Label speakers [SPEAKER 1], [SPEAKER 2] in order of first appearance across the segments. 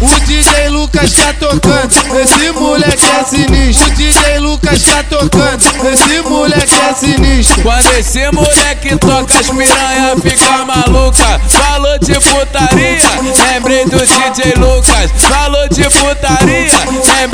[SPEAKER 1] O DJ Lucas tá tocando, esse moleque é sinistro. O DJ Lucas tá tocando, esse moleque é sinistro.
[SPEAKER 2] Quando esse moleque toca as piranha fica maluca. Falou de putaria, lembrei do DJ Lucas. Falou de putaria, lembrei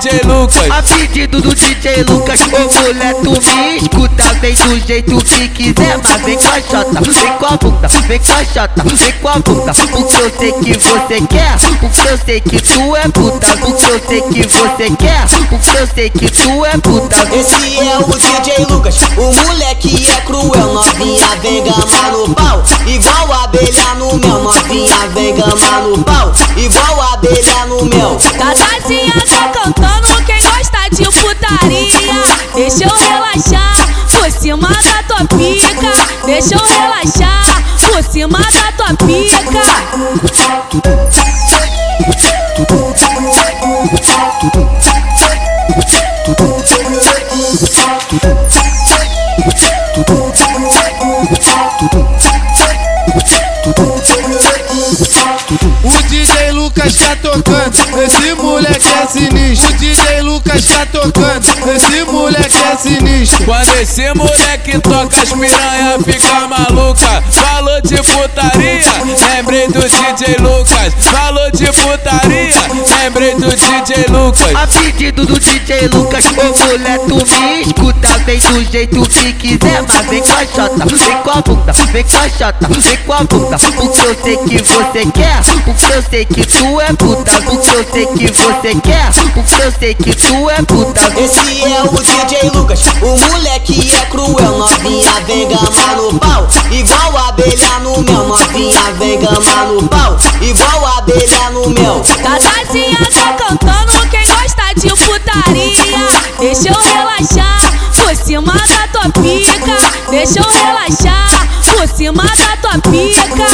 [SPEAKER 2] DJ Lucas.
[SPEAKER 3] A pedido do DJ Lucas, ô mulher, tu me escuta. Vem do jeito que quiser, mas vem com a chota, vem com a bunda, vem com a chota, vem com a bunda. Porque eu sei que você quer, porque eu sei que tu é puta, porque eu sei que você quer, porque eu sei que tu é puta.
[SPEAKER 4] Esse é o DJ Lucas, o moleque é cruel, novinha vem gamar no pau, igual abelha no mel, novinha vem gamar no pau, igual abelha no mel.
[SPEAKER 5] Tatazinha tá putaria, deixa eu relaxar por cima da tua pica, deixa eu relaxar por cima da tua pica.
[SPEAKER 1] O DJ Lucas tá tocando, esse moleque é sinistro. O DJ Lucas tá tocando, esse moleque é sinistro.
[SPEAKER 2] Quando esse moleque toca as piranha fica maluca. Falou de putaria, lembrei do DJ Lucas. Falou de putaria, lembrei do DJ Lucas.
[SPEAKER 3] A pedido do DJ Lucas, ô mulher, tu me escuta. Vem do jeito que quiser, mas vem com a chota, vem com a bunda, vem com a chota, vem com a bunda. Porque eu sei que você quer, porque eu sei que tu é puta, porque eu sei que você quer, porque eu sei que tu é puta.
[SPEAKER 4] Esse é o DJ Lucas, o moleque é cruel, novinha vem gamar no pau, igual abelha no mel, novinha vem gamar no pau, igual abelha no mel.
[SPEAKER 5] Tatazinha tá cantando, quem gosta de putaria, deixa eu relaxar por cima da tua pica, deixa eu relaxar por cima da tua pica.